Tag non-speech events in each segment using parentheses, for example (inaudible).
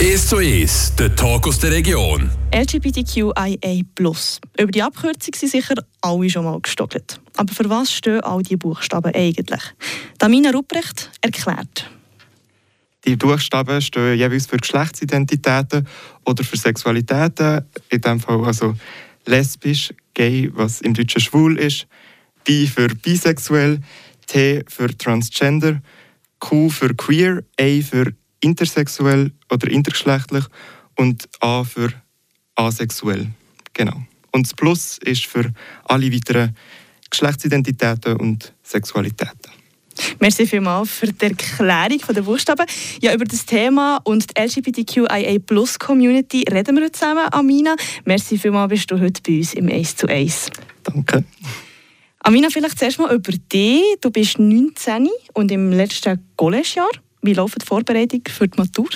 1 zu 1, der Talk aus der Region. LGBTQIA+. Über die Abkürzung sind sicher alle schon mal gestottert. Aber für was stehen all diese Buchstaben eigentlich? Damina Rupprecht erklärt. Die Buchstaben stehen jeweils für Geschlechtsidentitäten oder für Sexualitäten. In diesem Fall also lesbisch, gay, was im Deutschen schwul ist, bi für bisexuell, T für transgender, Q für queer, A für intersexuell oder intergeschlechtlich und A für asexuell. Genau. Und das Plus ist für alle weiteren Geschlechtsidentitäten und Sexualitäten. Merci vielmals für die Erklärung der Buchstaben. Ja, über das Thema und die LGBTQIA Plus Community reden wir heute zusammen, Amina. Merci vielmals, bist du heute bei uns im 1 zu 1. Danke. Amina, vielleicht zuerst mal über dich. Du bist 19 und im letzten College-Jahr. Wie läuft die Vorbereitung für die Matur?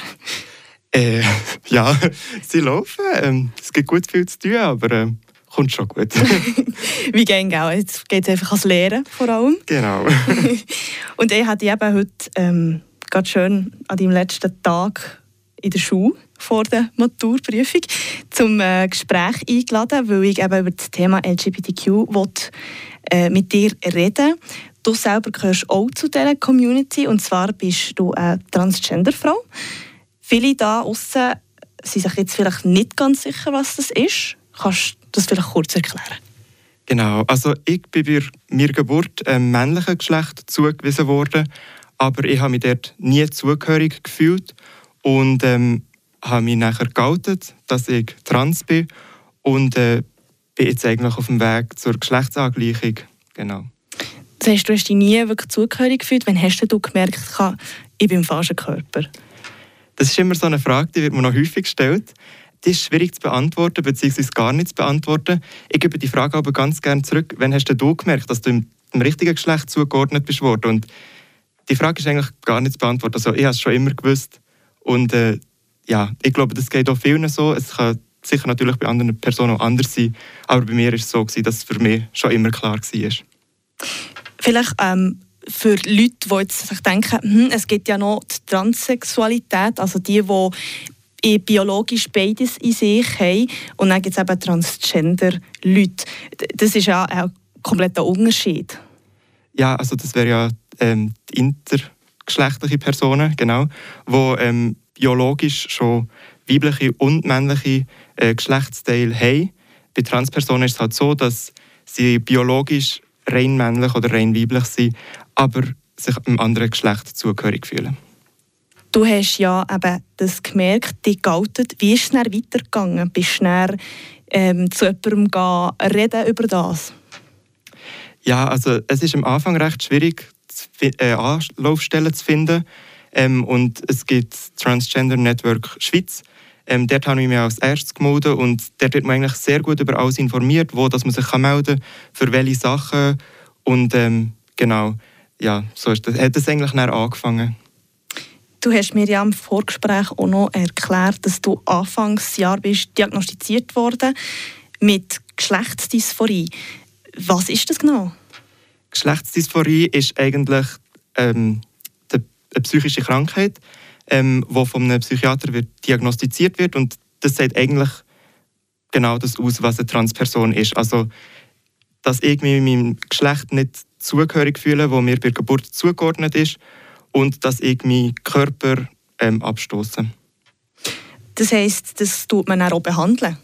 Äh, (laughs) ja, (laughs) sie laufen. Ähm, es gibt gut viel zu tun, aber äh, kommt schon gut. (laughs) Wie geht es Jetzt geht es einfach ans Lehren vor allem. Genau. Und ich hatte eben heute ähm, ganz schön an deinem letzten Tag in der Schule vor der Maturprüfung zum äh, Gespräch eingeladen, weil ich eben über das Thema LGBTQ will, äh, mit dir reden Du selber gehörst auch zu dieser Community und zwar bist du eine Transgender-Frau. Viele da außen sind sich jetzt vielleicht nicht ganz sicher, was das ist. Kannst du das vielleicht kurz erklären? Genau, also ich bin bei meiner Geburt einem männlichen Geschlecht zugewiesen worden, aber ich habe mich dort nie zugehörig gefühlt und ähm, habe mich nachher geoutet, dass ich trans bin und äh, bin jetzt eigentlich auf dem Weg zur Geschlechtsangleichung. Genau. Heißt, du hast dich nie wirklich zugehörig gefühlt. Wann hast du gemerkt, ich bin im falschen Körper? Das ist immer so eine Frage, die wird mir noch häufig gestellt. Die ist schwierig zu beantworten, beziehungsweise gar nicht zu beantworten. Ich gebe die Frage aber ganz gerne zurück. Wann hast du gemerkt, dass du im, im richtigen Geschlecht zugeordnet bist worden? Und die Frage ist eigentlich gar nicht zu beantworten. Also ich habe es schon immer gewusst. Und äh, ja, ich glaube, das geht auch vielen so. Es kann sicher natürlich bei anderen Personen auch anders sein. Aber bei mir war es so, dass es für mich schon immer klar war. Vielleicht ähm, für Leute, die jetzt sich denken, hm, es gibt ja noch die Transsexualität, also die, die biologisch beides in sich haben. Und dann gibt es eben Transgender-Leute. Das ist ja ein kompletter Unterschied. Ja, also das wäre ja ähm, die intergeschlechtliche Personen, genau, die ähm, biologisch schon weibliche und männliche äh, Geschlechtsteile haben. Bei Transpersonen ist es halt so, dass sie biologisch rein männlich oder rein weiblich sind, aber sich einem anderen Geschlecht zugehörig fühlen. Du hast ja eben das gemerkt, die galtet. Wie ist es dann weitergegangen? Bist du dann, ähm, zu jemandem gehen, reden über das? Ja, also es ist am Anfang recht schwierig, äh, Anlaufstellen zu finden. Ähm, und es gibt Transgender Network Schweiz. Ähm, dort habe ich mich als erstes gemeldet und dort wird man eigentlich sehr gut über alles informiert, wo dass man sich melden kann, für welche Sachen. Und ähm, genau, ja, so ist das, hat es eigentlich angefangen. Du hast mir ja im Vorgespräch auch noch erklärt, dass du Anfangsjahr bist diagnostiziert worden mit Geschlechtsdysphorie. Was ist das genau? Geschlechtsdysphorie ist eigentlich ähm, eine psychische Krankheit ähm, wo von einem Psychiater wird diagnostiziert wird und das sagt eigentlich genau das aus, was eine Transperson ist. Also, dass ich mich meinem Geschlecht nicht zugehörig fühle, wo mir bei der Geburt zugeordnet ist und dass ich meinen Körper ähm, abstoße. Das heißt, das tut man auch behandeln?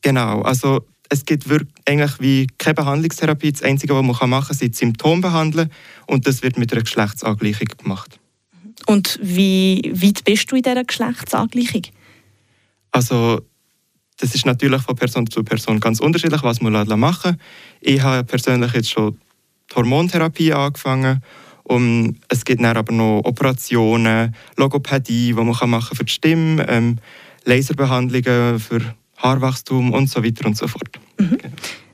Genau, also es gibt wirklich eigentlich wie keine Behandlungstherapie. Das Einzige, was man machen kann, sind Symptome behandeln und das wird mit einer Geschlechtsangleichung gemacht. Und wie weit bist du in dieser Geschlechtsangleichung? Also, das ist natürlich von Person zu Person ganz unterschiedlich, was man machen kann. Ich habe persönlich jetzt schon die Hormontherapie angefangen und es gibt dann aber noch Operationen, Logopädie, die man machen kann für die Stimme, ähm, Laserbehandlungen für Haarwachstum und so weiter und so fort. Mhm.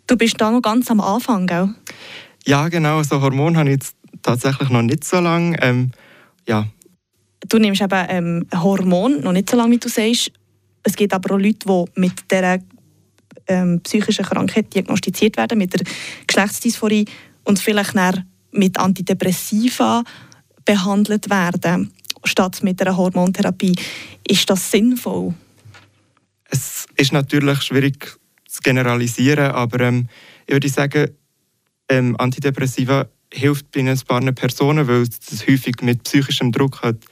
Du bist da noch ganz am Anfang, gell? Ja, genau. So Hormone habe ich jetzt tatsächlich noch nicht so lange. Ähm, ja, du nimmst eben ähm, Hormon, noch nicht so lange, wie du sagst. Es gibt aber auch Leute, die mit dieser ähm, psychischen Krankheit diagnostiziert werden, mit der Geschlechtsdysphorie und vielleicht mit Antidepressiva behandelt werden, statt mit einer Hormontherapie. Ist das sinnvoll? Es ist natürlich schwierig zu generalisieren, aber ähm, ich würde sagen, ähm, Antidepressiva hilft bei ein paar Personen, weil es häufig mit psychischem Druck halt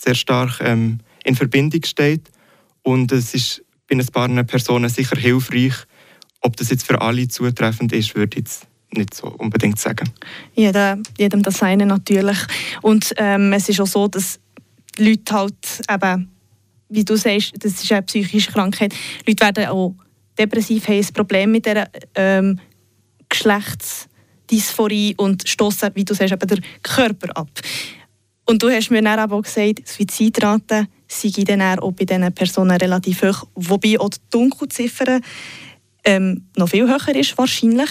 sehr stark ähm, in Verbindung steht. Und es ist bei ein paar Personen sicher hilfreich. Ob das jetzt für alle zutreffend ist, würde ich jetzt nicht so unbedingt sagen. Jeder, jedem das seine natürlich. Und ähm, es ist auch so, dass Leute halt eben, wie du sagst, das ist eine psychische Krankheit, Leute werden auch depressiv, haben ein Problem mit dieser ähm, Geschlechtsdysphorie und stoßen, wie du sagst, eben den Körper ab. Und du hast mir dann auch gesagt, Suizidrate sei dann auch bei diesen Personen relativ hoch, wobei auch die Dunkelziffer ähm, noch viel höher ist wahrscheinlich.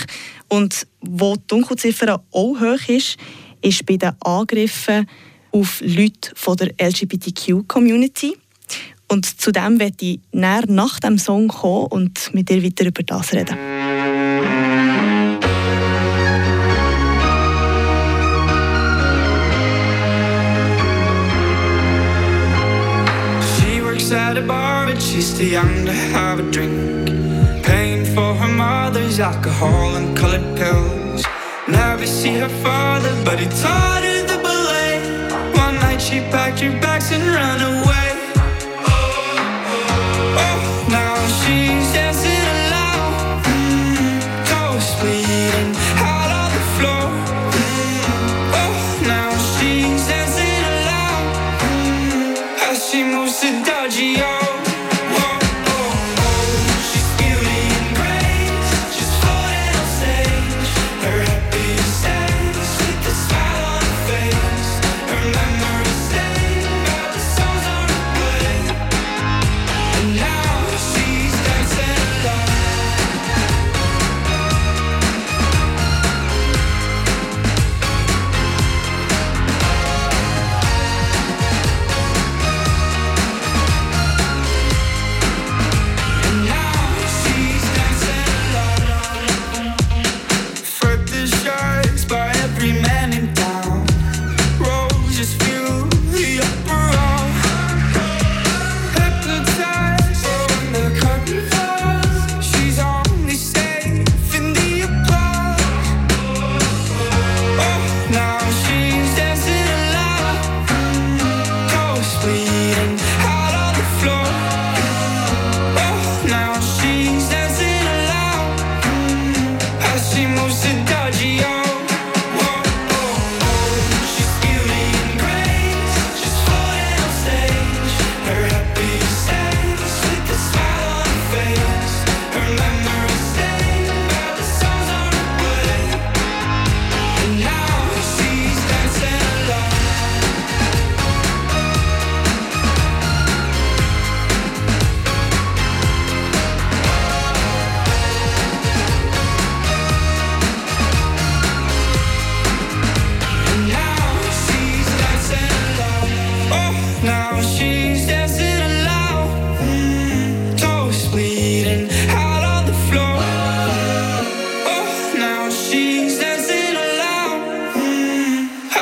Und wo die Dunkelziffer auch hoch ist, ist bei den Angriffen auf Leute von der LGBTQ-Community. Und zu dem werde ich nach dem Song kommen und mit dir weiter über das reden. Have a drink. Paying for her mother's alcohol and colored pills. Never see her father, but he taught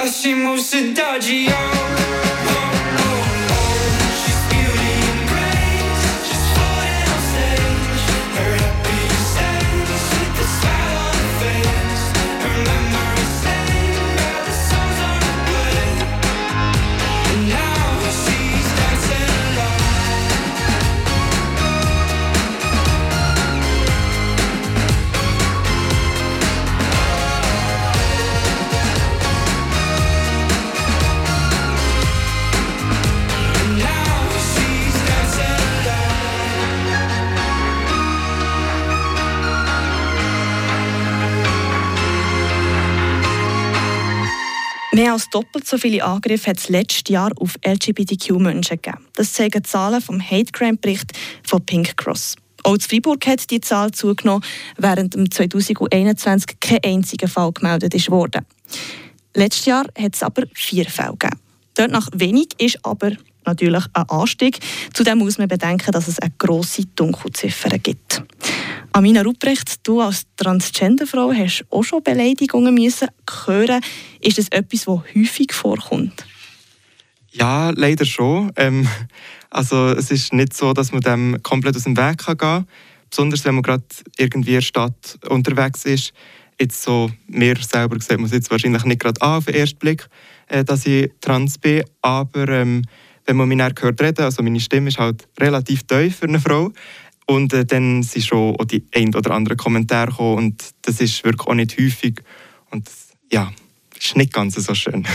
she moves to Mehr als doppelt so viele Angriffe hat es letztes Jahr auf LGBTQ-Menschen gegeben. Das zeigen Zahlen vom Hate Crime-Bericht von Pink Cross. Auch in Freiburg hat die Zahl zugenommen, während im 2021 kein einziger Fall gemeldet wurde. Letztes Jahr hat es aber vier Fälle gegeben. Dort nach wenig ist aber natürlich ein Anstieg. Zudem muss man bedenken, dass es eine grosse Dunkelziffer gibt. Amina Ruprecht, du als Transgenderfrau hast auch schon Beleidigungen müssen hören. Ist das etwas, das häufig vorkommt? Ja, leider schon. Ähm, Also es ist nicht so, dass man dem komplett aus dem Weg kann gehen kann. Besonders wenn man gerade irgendwie in der Stadt unterwegs ist. Jetzt so, mir selber sieht man es jetzt wahrscheinlich nicht gerade an auf den ersten Blick, äh, dass ich trans bin. Aber ähm, wenn man mich dann hört reden, also meine Stimme ist halt relativ tief für eine Frau. Und äh, dann sind schon auch die ein oder anderen Kommentare gekommen und das ist wirklich auch nicht häufig. Und das, ja, ist nicht ganz so schön.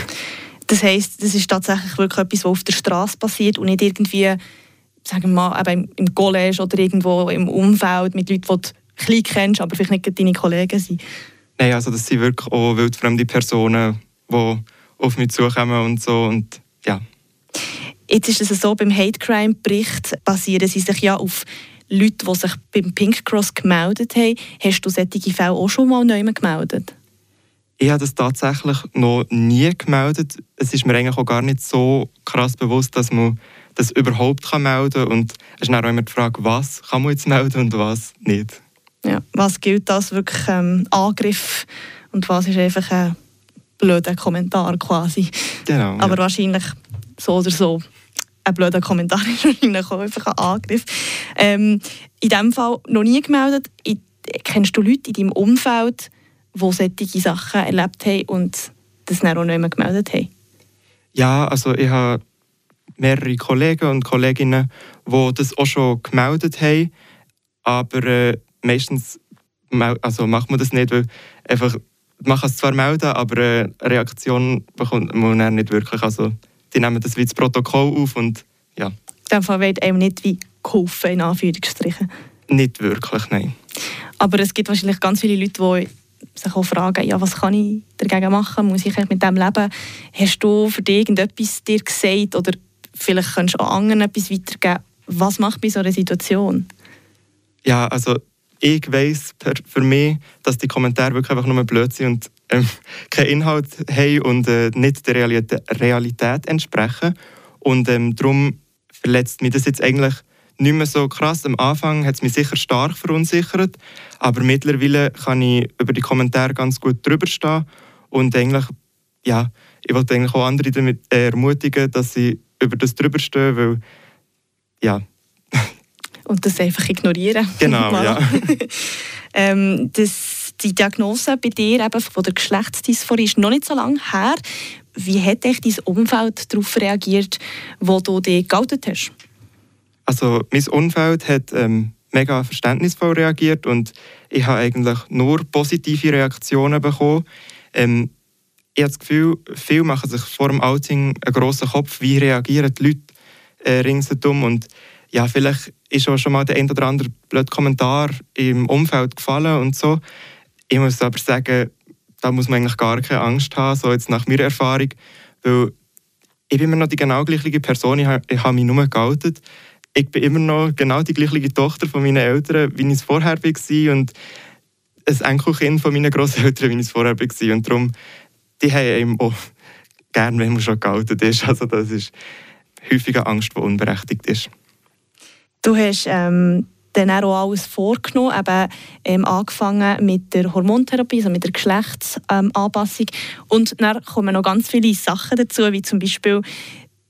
Das heisst, das ist tatsächlich wirklich etwas, was auf der Straße passiert und nicht irgendwie, sagen wir mal, eben im College oder irgendwo im Umfeld mit Leuten, die du klein kennst, aber vielleicht nicht deine Kollegen sind. Nein, also das sind wirklich auch wildfremde Personen, die auf mich zukommen und so und ja. Jetzt ist es so, beim Hate Crime Bericht basieren sie sich ja auf Leuten, die sich beim Pink Cross gemeldet haben. Hast du solche Fälle auch schon mal neu gemeldet? Ich habe das tatsächlich noch nie gemeldet. Es ist mir eigentlich auch gar nicht so krass bewusst, dass man das überhaupt kann melden kann. Und es ist dann auch immer die Frage, was kann man jetzt melden und was nicht. Ja, was gilt als wirklich ähm, Angriff und was ist einfach ein blöder Kommentar quasi. Genau. Aber ja. wahrscheinlich so oder so ein blöder Kommentar (laughs) ist wahrscheinlich einfach ein Angriff. Ähm, in diesem Fall noch nie gemeldet. Kennst du Leute in deinem Umfeld, die solche Sachen erlebt haben und das dann auch nicht mehr gemeldet haben? Ja, also ich habe mehrere Kollegen und Kolleginnen, die das auch schon gemeldet haben, aber äh, meistens also macht man das nicht, weil einfach, man kann es zwar melden, aber äh, eine Reaktion bekommt man dann nicht wirklich. Also die nehmen das wie das Protokoll auf und ja, In diesem Fall wird einem nicht wie geholfen, in Anführungsstrichen. nicht wirklich, nein. Aber es gibt wahrscheinlich ganz viele Leute, die sich auch fragen, ja, was kann ich dagegen machen? Muss ich mit dem leben? Hast du für dich irgendetwas dir gesagt oder vielleicht kannst du auch anderen etwas weitergeben? Was macht bei so einer Situation? Ja, also ich weiss per, für mich, dass die Kommentare wirklich einfach nur blöd sind und ähm, keinen Inhalt haben und äh, nicht der Realität, entsprechen. Und ähm, darum verletzt mich das jetzt eigentlich nicht mehr so krass. Am Anfang hat es mich sicher stark verunsichert, aber mittlerweile kann ich über die Kommentare ganz gut drüber stehen und eigentlich, ja, ich wollte eigentlich auch andere damit ermutigen, dass sie über das drüber stehen, weil, ja, Und das einfach ignorieren. genau, (laughs) ja. (laughs) ähm, das, die Diagnose bei dir eben von der Geschlechtsdysphorie ist noch nicht so lange her. Wie hat echt dein Umfeld darauf reagiert, wo du dich geoutet hast? Also mein Umfeld hat ähm, mega verständnisvoll reagiert und ich habe eigentlich nur positive Reaktionen bekommen. Ähm, ich habe das Gefühl, viele machen sich vor dem Outing einen grossen Kopf, wie reagieren die Leute äh, ringsherum und ja, vielleicht ist auch schon mal der ein oder andere blöde Kommentar im Umfeld gefallen und so. Ich muss aber sagen, da muss man eigentlich gar keine Angst haben, so jetzt nach meiner Erfahrung, weil ich bin immer noch die genau gleiche Person, ich habe, ich habe mich nur geoutet ich bin immer noch genau die gleiche Tochter von meinen Eltern, wie ich es vorher war und ein Enkelkind von meinen Großeltern, wie ich es vorher war. Und darum, die haben eben auch gern, wenn man schon geoutet ist. (laughs) Also das ist häufig eine Angst, die unberechtigt ist. Du hast ähm, dann auch alles vorgenommen, eben, ähm, angefangen mit der Hormontherapie, also mit der Geschlechtsanpassung. Und dann kommen noch ganz viele Sachen dazu, wie zum Beispiel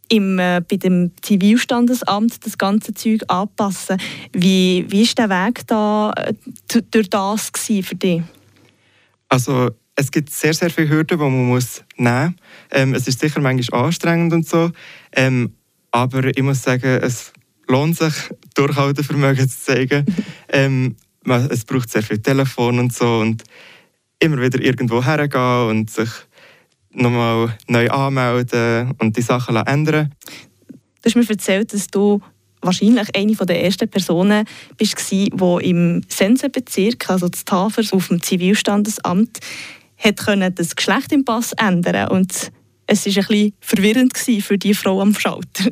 im, äh, bei dem Zivilstandesamt das ganze Zeug anpassen. Wie, ist der Weg da äh, durch das für dich? Also es gibt sehr, sehr viele Hürden, die man muss nehmen muss. Ähm, es ist sicher manchmal anstrengend und so. Ähm, aber ich muss sagen, es lohnt sich, Durchhaltevermögen zu zeigen. (laughs) ähm, man, es braucht sehr viel Telefon und so. Und immer wieder irgendwo hergehen und sich nochmal neu anmelden und die Sachen ändern. Du hast mir erzählt, dass du wahrscheinlich eine der ersten Personen bist, die im Sensenbezirk, also das Tafers, auf dem Zivilstandesamt, hat können das Geschlecht im Pass ändern Und es war ein bisschen verwirrend für die Frau am Schalter.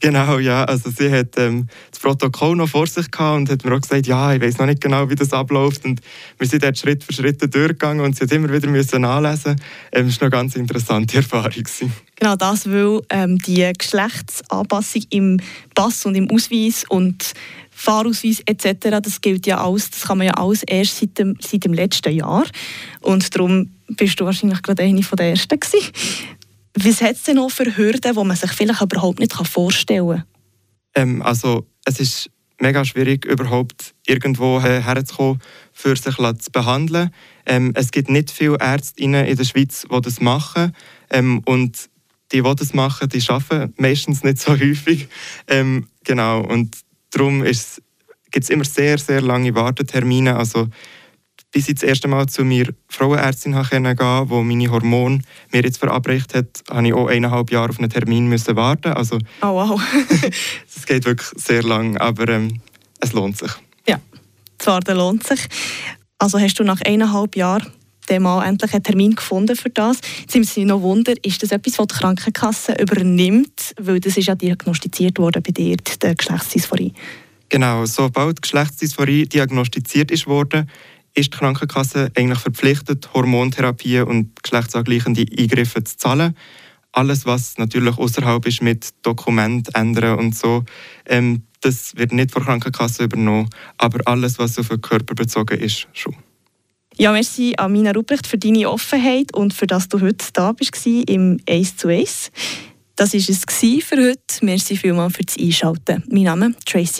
Genau, ja. Also sie hat ähm, das Protokoll noch vor sich gehabt und hat mir auch gesagt, ja, ich weiß noch nicht genau, wie das abläuft. Und wir sind dort Schritt für Schritt durchgegangen und sie hat immer wieder müssen nachlesen. Ähm, das war eine ganz interessante (laughs) Erfahrung. gewesen. Genau das, weil ähm, die Geschlechtsanpassung im Pass und im Ausweis und Fahrausweis etc., das gilt ja alles, das kann man ja alles erst seit dem, seit dem letzten Jahr. Und darum bist du wahrscheinlich gerade eine von der Ersten gewesen. Was hat es denn noch für Hürden, die man sich vielleicht überhaupt nicht vorstellen kann? Ähm, also es ist mega schwierig, überhaupt irgendwo her- herzukommen, für sich zu behandeln. Ähm, es gibt nicht viele Ärztinnen in der Schweiz, die das machen. Ähm, und die, die das machen, die arbeiten meistens nicht so (laughs) häufig. Ähm, genau, und darum gibt es immer sehr, sehr lange Wartetermine. Also, bis ich das erste Mal zu meiner Frauenärztin gehen konnte, die meine Hormone mir jetzt verabreicht hat, habe ich auch eineinhalb Jahre auf einen Termin müssen warten. Also, Oh wow. (laughs) es geht wirklich sehr lang, aber ähm, es lohnt sich. ja, das Warten lohnt sich. Also hast du nach eineinhalb Jahren dann mal endlich einen Termin gefunden für das. Jetzt sind wir noch Wunder, ist das etwas, was die Krankenkasse übernimmt? Weil das ist ja diagnostiziert worden bei dir, die Geschlechtsdysphorie. Genau, sobald Geschlechtsdysphorie diagnostiziert ist worden, ist die Krankenkasse eigentlich verpflichtet, Hormontherapien und geschlechtsangleichende Eingriffe zu zahlen. Alles, was natürlich außerhalb ist mit Dokument ändern und so, ähm, das wird nicht von der Krankenkasse übernommen, aber alles, was auf den Körper bezogen ist, schon. Ja, merci an Mina Ruprecht für deine Offenheit und für dass du heute da bist im Ace zu Ace. Das war es für heute. Merci vielmals fürs Einschalten. Mein Name ist Tracy